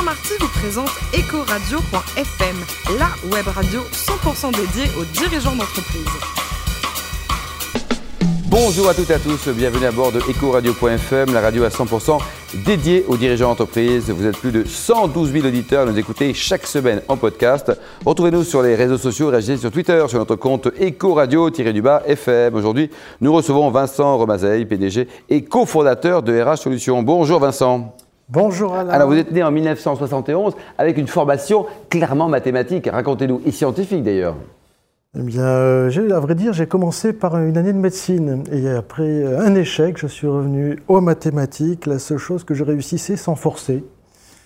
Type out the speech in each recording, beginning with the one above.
Saint-Marty vous présente Ecoradio.fm, la web radio 100% dédiée aux dirigeants d'entreprise. Bonjour à toutes et à tous, bienvenue à bord de Ecoradio.fm, la radio à 100% dédiée aux dirigeants d'entreprise. Vous êtes plus de 112 000 auditeurs à nous écouter chaque semaine en podcast. Retrouvez-nous sur les réseaux sociaux, réagissez sur Twitter, sur notre compte Ecoradio-FM. Aujourd'hui, nous recevons Vincent Romazeil, PDG et cofondateur de RH Solutions. Bonjour Vincent. Bonjour Alain. Alors vous êtes né en 1971 avec une formation clairement mathématique, racontez-nous, et scientifique d'ailleurs. Eh bien, euh, à vrai dire, j'ai commencé par une année de médecine. Et après un échec, je suis revenu aux mathématiques. La seule chose que je réussissais sans forcer.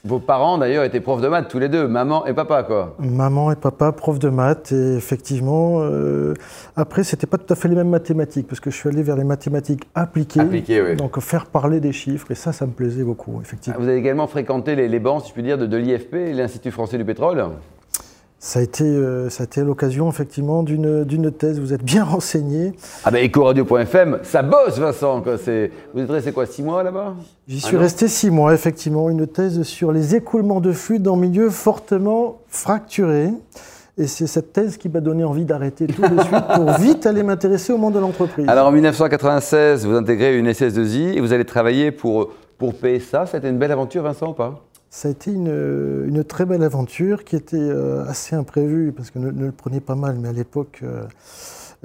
Vos parents d'ailleurs étaient profs de maths tous les deux, maman et papa quoi. Maman et papa profs de maths et effectivement euh, après c'était pas tout à fait les mêmes mathématiques parce que je suis allé vers les mathématiques appliquées, Appliquées, oui. donc faire parler des chiffres et ça ça me plaisait beaucoup effectivement. Vous avez également fréquenté les, les bancs si je puis dire de, de l'IFP, l'Institut français du pétrole? Ça a été, euh, ça a été l'occasion effectivement d'une thèse. Vous êtes bien renseigné. Ah ben Ecoradio.fm, ça bosse Vincent quoi. Vous êtes resté quoi six mois là-bas? J'y suis resté six mois effectivement. Une thèse sur les écoulements de flux dans milieux fortement fracturés. Et c'est cette thèse qui m'a donné envie d'arrêter tout de suite pour vite aller m'intéresser au monde de l'entreprise. Alors en 1996, vous intégrez une SS2I et vous allez travailler pour pour PSA. C'était une belle aventure Vincent ou pas? Ça a été une, une très belle aventure qui était euh, assez imprévue, parce que ne, ne le prenez pas mal, mais à l'époque, euh,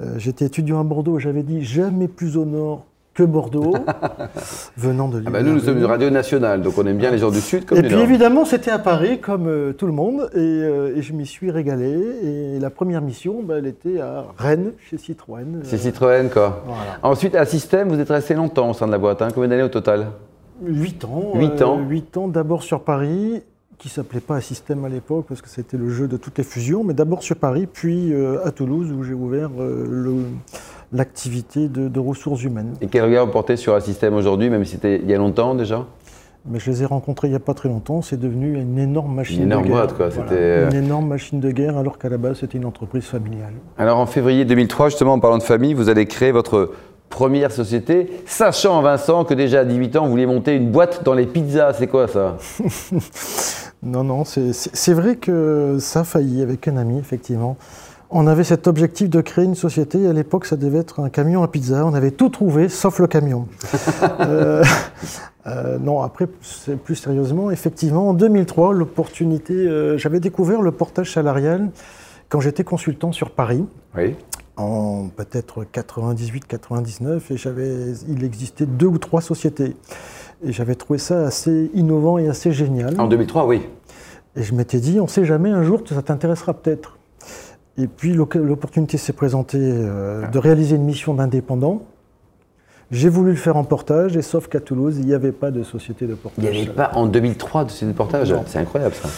euh, j'étais étudiant à Bordeaux, j'avais dit jamais plus au nord que Bordeaux, venant de ah Lyon. ben Nous nous sommes une radio nationale, donc on aime bien les gens du sud comme Et du puis nord. évidemment, c'était à Paris, comme euh, tout le monde, et, euh, et je m'y suis régalé. Et la première mission, bah, elle était à Rennes, chez Citroën. C'est Euh, Citroën quoi. Voilà. Ensuite, à Système, vous êtes resté longtemps au sein de la boîte. Hein. Combien d'années au total? 8 ans. Huit ans. 8 ans d'abord sur Paris, qui s'appelait pas Système à l'époque, parce que c'était le jeu de toutes les fusions, mais d'abord sur Paris, puis euh, à Toulouse, où j'ai ouvert euh, le- l'activité de, de ressources humaines. Et quel regard vous portez sur un système aujourd'hui, même si c'était il y a longtemps déjà? Mais je les ai rencontrés il n'y a pas très longtemps, c'est devenu une énorme machine Une énorme de guerre. boîte, quoi, Voilà. euh, Une énorme machine de guerre, alors qu'à la base, c'était une entreprise familiale. Alors en février 2003, justement en parlant de famille, vous allez créer votre première société, sachant Vincent que déjà à 18 ans, vous vouliez monter une boîte dans les pizzas. C'est quoi ça? Non, non, c'est- vrai que ça a failli avec un ami, effectivement. On avait cet objectif de créer une société. À l'époque, ça devait être un camion à pizza. On avait tout trouvé, sauf le camion. Euh, euh, non, après, plus sérieusement, effectivement, en 2003, l'opportunité. euh, J'avais découvert le portage salarial quand j'étais consultant sur Paris Oui. En peut-être 98-99 et j'avais, il existait deux ou trois sociétés. Et j'avais trouvé ça assez innovant et assez génial. En 2003, oui. Et je m'étais dit, on ne sait jamais, un jour, ça t'intéressera peut-être. Et puis l'opportunité s'est présentée euh, de réaliser une mission d'indépendant. J'ai voulu le faire en portage, et sauf qu'à Toulouse, il n'y avait pas de société de Il portage. n'y avait pas en 2003 de société de portage? C'est incroyable ça.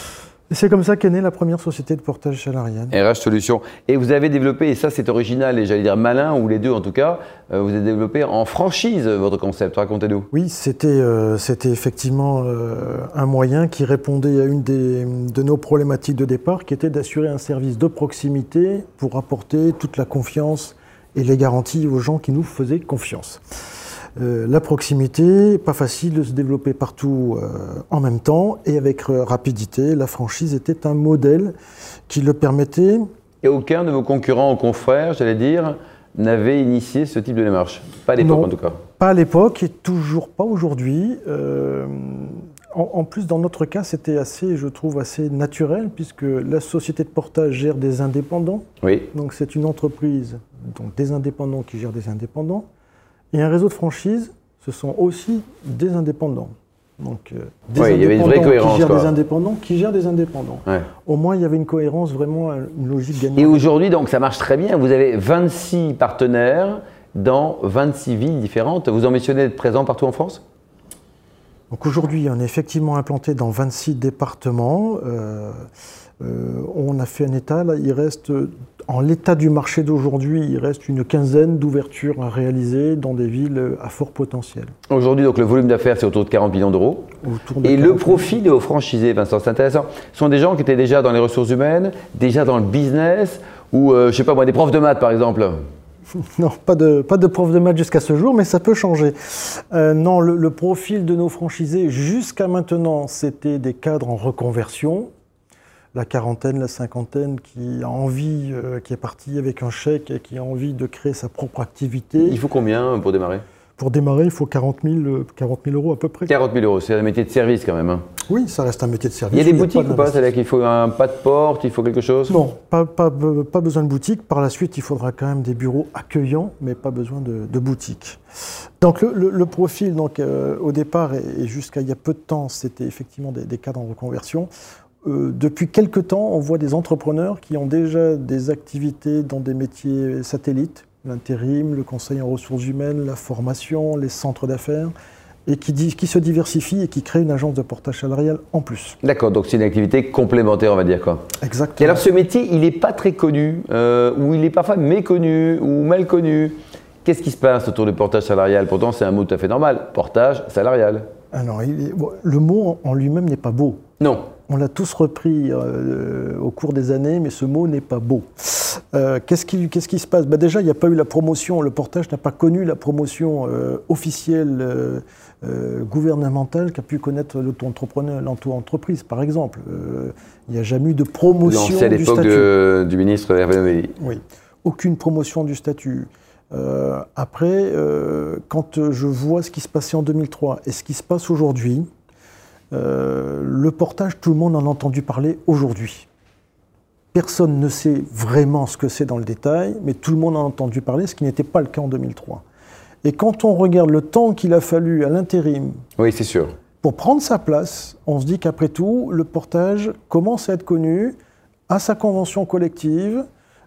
C'est comme ça qu'est née la première société de portage salarial. RH Solutions. Et vous avez développé, et ça c'est original et j'allais dire malin, ou les deux en tout cas, euh, vous avez développé en franchise votre concept. Racontez-nous. Oui, c'était euh, effectivement euh, un moyen qui répondait à une des, de nos problématiques de départ, qui était d'assurer un service de proximité pour apporter toute la confiance et les garanties aux gens qui nous faisaient confiance. Euh, la proximité, pas facile de se développer partout euh, en même temps et avec euh, rapidité. La franchise était un modèle qui le permettait. Et aucun de vos concurrents ou confrères, j'allais dire, n'avait initié ce type de démarche. Pas à l'époque en tout cas. Pas à l'époque et toujours pas aujourd'hui. En, en plus, dans notre cas, c'était assez, je trouve, assez naturel puisque la société de portage gère des indépendants. Oui. Donc c'est une entreprise, donc des indépendants qui gèrent des indépendants. Et un réseau de franchise, ce sont aussi des indépendants. Donc euh, des Oui, il y avait une vraie cohérence, qui gèrent quoi. des indépendants qui gèrent des indépendants. Ouais. Au moins, il y avait une cohérence, vraiment une logique gagnante. Et aujourd'hui, donc, ça marche très bien. Vous avez 26 partenaires dans 26 villes différentes. Vous ambitionnez d'être présent partout en France? Donc aujourd'hui, on est effectivement implanté dans 26 départements. Euh, euh, on a fait un état, là, il reste, en l'état du marché d'aujourd'hui, il reste une quinzaine d'ouvertures à réaliser dans des villes à fort potentiel. Aujourd'hui, donc, le volume d'affaires, c'est autour de 40 millions d'euros. Et le 40. profil de vos franchisés, Vincent, c'est intéressant. Ce sont des gens qui étaient déjà dans les ressources humaines, déjà dans le business, ou, euh, je sais pas moi, des profs de maths, par exemple Non, pas de, pas de prof de maths jusqu'à ce jour, mais ça peut changer. Euh, non, le, profil de nos franchisés, jusqu'à maintenant, c'était des cadres en reconversion. La quarantaine, la cinquantaine qui a envie, euh, qui est parti avec un chèque et qui a envie de créer sa propre activité. Il faut combien pour démarrer? Pour démarrer, il faut 40 000, euh, 40 000 euros à peu près. 40 000 euros, c'est un métier de service quand même. hein. Oui, ça reste un métier de service. Il y a des boutiques ou pas. C'est-à-dire qu'il faut un pas de porte, il faut quelque chose? Non, pas, pas, pas besoin de boutique. Par la suite, il faudra quand même des bureaux accueillants, mais pas besoin de, de boutique. Donc le, le- le profil, donc, euh, au départ et, jusqu'à il y a peu de temps, c'était effectivement des, des cadres en reconversion. Euh, depuis quelques temps, on voit des entrepreneurs qui ont déjà des activités dans des métiers satellites, l'intérim, le conseil en ressources humaines, la formation, les centres d'affaires, et qui, di- qui se diversifient et qui créent une agence de portage salarial en plus. D'accord, donc c'est une activité complémentaire, on va dire quoi. Et Exactement. alors ce métier, il n'est pas très connu, euh, ou il est parfois méconnu, ou mal connu. Qu'est-ce qui se passe autour du portage salarial? Pourtant, c'est un mot tout à fait normal. Portage salarial. Alors, il est- bon, le mot en lui-même n'est pas beau. Non. On l'a tous repris euh, au cours des années, mais ce mot n'est pas beau. Euh, qu'est-ce, qui, se passe? Bah Déjà, il n'y a pas eu la promotion, le portage n'a pas connu la promotion euh, officielle euh, euh, gouvernementale qu'a pu connaître l'auto-entreprise, par exemple. Euh, il n'y a jamais eu de promotion à du l'époque statut. de- du ministre Hervé Novelli. Oui, aucune promotion du statut. Euh, après, euh, quand je vois ce qui se passait en 2003 et ce qui se passe aujourd'hui, euh, le portage, tout le monde en a entendu parler aujourd'hui. Personne ne sait vraiment ce que c'est dans le détail, mais tout le monde en a entendu parler, ce qui n'était pas le cas en 2003. Et quand on regarde le temps qu'il a fallu à l'intérim Oui, c'est sûr. pour prendre sa place, on se dit qu'après tout, le portage commence à être connu, à sa convention collective,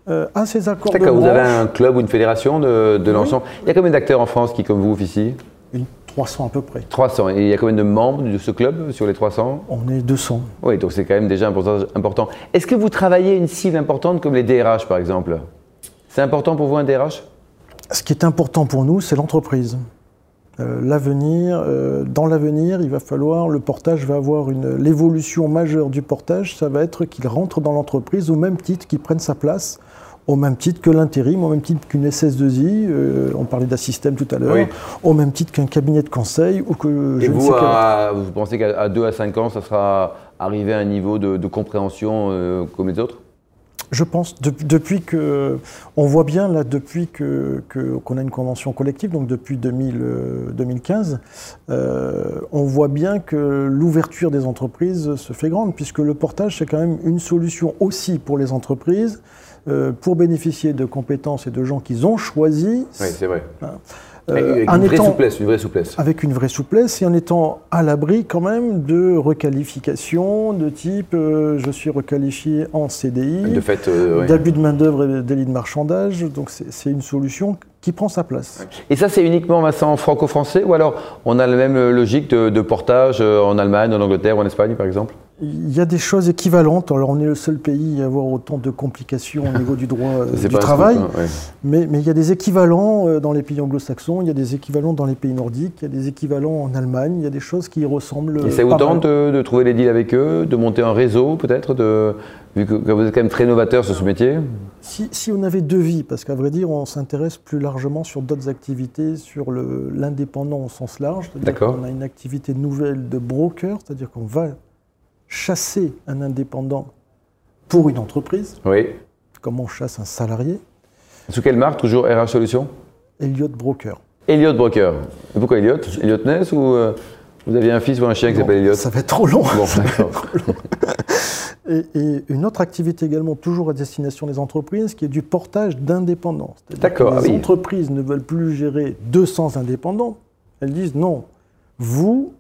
euh, à ses accords de D'accord, vous avez branche. un club ou une fédération de, de l'ensemble. Il y a combien d'acteurs en France qui, comme vous, officient? 300 à peu près. 300. Et il y a combien de membres de ce club sur les 300 On est 200. Oui, donc c'est quand même déjà un pourcentage important. Est-ce que vous travaillez une cible importante comme les DRH, par exemple? C'est important pour vous un DRH Ce qui est important pour nous, c'est l'entreprise. Euh, l'avenir, euh, dans l'avenir, il va falloir, le portage va avoir une, l'évolution majeure du portage, ça va être qu'il rentre dans l'entreprise au même titre qu'il prenne sa place, au même titre que l'intérim, au même titre qu'une SS2I, euh, on parlait d'assystème tout à l'heure, Oui. au même titre qu'un cabinet de conseil ou que Et je ne sais vous, à- vous pensez qu'à 2 à 5 ans, ça sera arrivé à un niveau de, de compréhension euh, comme les autres? Je pense, de- depuis que, on voit bien là, depuis que que- qu'on a une convention collective, donc depuis 2000, euh, 2015, euh, on voit bien que l'ouverture des entreprises se fait grande, puisque le portage c'est quand même une solution aussi pour les entreprises euh, pour bénéficier de compétences et de gens qu'ils ont choisis. Oui, c'est vrai. euh, Avec en une vraie étant- souplesse, une vraie souplesse. avec une vraie souplesse et en étant à l'abri quand même de requalification de type euh, je suis requalifié en CDI, De fait, euh, d'abus de main-d'œuvre et délit de marchandage. Donc c'est une solution qui prend sa place. Et ça, c'est uniquement Vincent franco-français ou alors on a la même euh, logique de, de portage euh, en Allemagne, en Angleterre ou en Espagne, par exemple? Il y a des choses équivalentes. Alors on est le seul pays à avoir autant de complications au niveau du droit euh, C'est du travail. hein, ouais. Mais, mais il y a des équivalents euh, dans les pays anglo-saxons, il y a des équivalents dans les pays nordiques, il y a des équivalents en Allemagne, il y a des choses qui y ressemblent. Et ça euh, vous pas tente mal. de, de trouver les deals avec eux, de monter un réseau peut-être, vu que, que vous êtes quand même très novateur sur ce métier? Si, si on avait deux vies, parce qu'à vrai dire, on s'intéresse plus largement sur d'autres activités, sur l'indépendant au sens large. D'accord. qu'on a une activité nouvelle de broker, c'est-à-dire qu'on va chasser un indépendant pour une entreprise, Oui. comme on chasse un salarié. Sous quelle marque Toujours RH Solutions? Elliott Broker. Elliott Broker. Et pourquoi Elliott? Elliott Ness ou euh, vous aviez un fils ou un chien qui s'appelle Elliott? Ça va être trop long. Bon. Et, et une autre activité également, toujours à destination des entreprises, qui est du portage d'indépendants. D'accord, ah Les oui. entreprises ne veulent plus gérer 200 indépendants. Elles disent non, vous,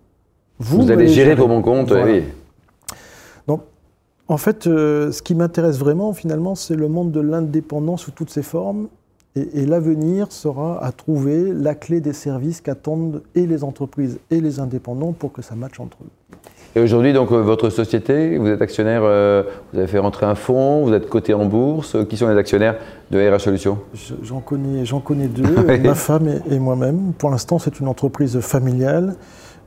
vous, Vous allez gérer pour mon compte, Voilà. oui. En fait, euh, ce qui m'intéresse vraiment, finalement, c'est le monde de l'indépendance sous toutes ses formes. Et, et l'avenir sera à trouver la clé des services qu'attendent et les entreprises et les indépendants pour que ça matche entre eux. Et aujourd'hui, donc, euh, votre société, vous êtes actionnaire, euh, vous avez fait rentrer un fonds, vous êtes coté en bourse. Qui sont les actionnaires de RH Solutions? Je- J'en connais, connais deux, ma femme et, et moi-même. Pour l'instant, c'est une entreprise familiale.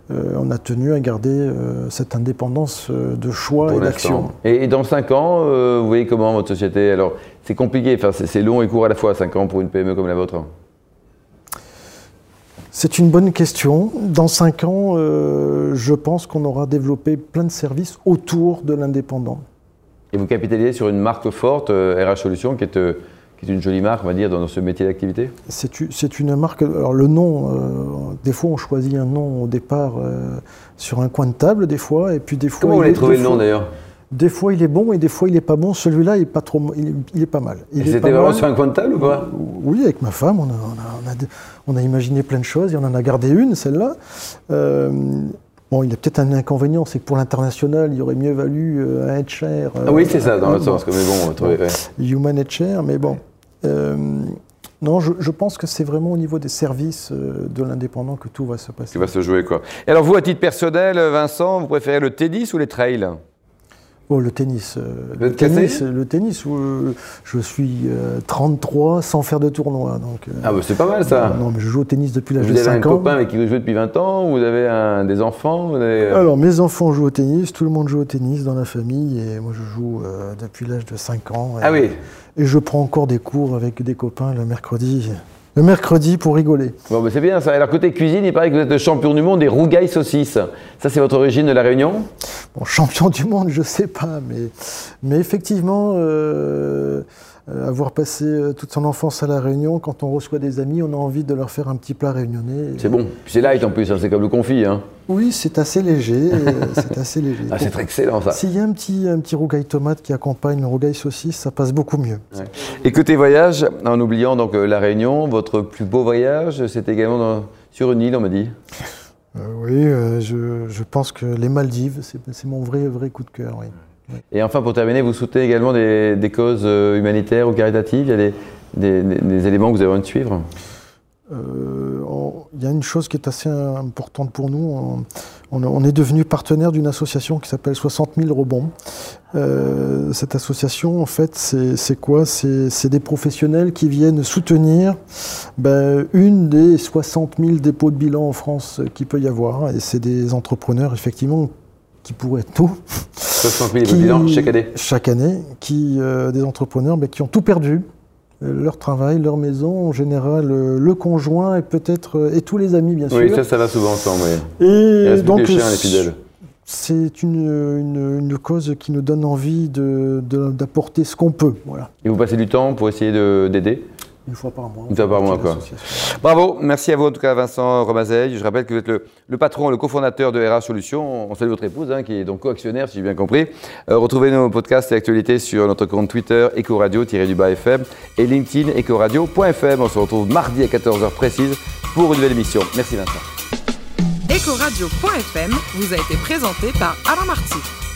On a tenu à garder cette indépendance de choix et d'action. Et, dans 5 ans, vous voyez comment votre société Alors, c'est compliqué, enfin, c'est long et court à la fois, 5 ans pour une PME comme la vôtre c'est une bonne question. Dans cinq ans, euh, je pense qu'on aura développé plein de services autour de l'indépendant. Et vous capitalisez sur une marque forte, RH euh, Solutions, qui est, euh, qui est, une jolie marque, on va dire, dans ce métier d'activité C'est une marque. Alors, le nom, des fois, on choisit un nom au départ sur un coin de table, des fois, et puis des fois. Comment vous avez trouvé le nom d'ailleurs des fois, il est bon et des fois, il n'est pas bon. Celui-là, il est pas trop, il est, pas mal. C'était vraiment sur un coin de table ou quoi Oui, avec ma femme, on a, on, a, imaginé plein de choses et on en a gardé une, celle-là. Euh, bon, il y a peut-être un inconvénient, c'est que pour l'international, il aurait mieux valu euh, un cher. ah oui, c'est ça, dans le sens. Mais bon, bon Human cher, mais bon. Euh, non, je, pense que c'est vraiment au niveau des services de l'indépendant que tout va se passer. Qui va se jouer, quoi. Et alors, vous, à titre personnel, Vincent, vous préférez le tennis ou les trails? Oh, le tennis. Euh, le, tennis, le tennis où euh, je suis 33 euh, sans faire de tournoi. Donc, ah, bah c'est pas mal ça. non, mais je joue au tennis depuis l'âge de 5 ans. Vous avez un copain avec qui vous jouez depuis 20 ans Vous avez un, des enfants Alors, mes enfants jouent au tennis, tout le monde joue au tennis dans la famille, et moi je joue depuis l'âge de 5 ans. ah oui Et je prends encore des cours avec des copains le mercredi. Le mercredi pour rigoler. Bon, c'est bien ça. Alors, côté cuisine, il paraît que vous êtes le champion du monde des rougailles saucisses. Ça, c'est votre origine de la Réunion? Bon, champion du monde, je sais pas, mais, mais effectivement, euh, euh, avoir passé euh, toute son enfance à La Réunion, quand on reçoit des amis, on a envie de leur faire un petit plat réunionnais. C'est bon. C'est light en plus, hein, c'est comme le confit. Hein. Oui, c'est assez léger. c'est assez léger. Ah, c'est excellent ça. S'il y a un petit, un petit rougail tomate qui accompagne le rougail saucisse, ça passe beaucoup mieux. Écoutez, voyage, en oubliant donc euh, La Réunion, votre plus beau voyage, c'est également sur une île, on m'a dit Oui, je, pense que les Maldives, c'est mon vrai, vrai coup de cœur. Oui. Et enfin, pour terminer, vous soutenez également des, causes euh, humanitaires ou caritatives? Il y a des, éléments que vous avez envie de suivre? Euh, il y a une chose qui est assez importante pour nous. On, est devenu partenaire d'une association qui s'appelle 60 000 rebonds. Euh, cette association, en fait, c'est quoi? C'est des professionnels qui viennent soutenir ben, une des 60 000 dépôts de bilan en France qu'il peut y avoir. Et c'est des entrepreneurs, effectivement, qui pourraient tout. 60 000 bilans chaque année Chaque année, qui, euh, des entrepreneurs mais qui ont tout perdu. Euh, leur travail, leur maison, en général, euh, le conjoint et peut-être et tous les amis, bien sûr. Oui, ça, ça va souvent ensemble. Oui. Et donc, c'est une, une, cause qui nous donne envie d'apporter de, ce qu'on peut. Voilà. Et vous passez du temps pour essayer d'aider? Une fois par mois. Une fois par mois, quoi. Bravo, merci à vous en tout cas, Vincent Romazeille. Je rappelle que vous êtes le, patron, le cofondateur de RH Solutions. On salue votre épouse, hein, qui est donc co-actionnaire, si j'ai bien compris. Euh, retrouvez nos podcasts et actualités sur notre compte Twitter, Ecoradio-du-bas FM et LinkedIn, Ecoradio.fm. On se retrouve mardi à 14h précise pour une nouvelle émission. Merci Vincent. Ecoradio.fm vous a été présenté par Alain Marty.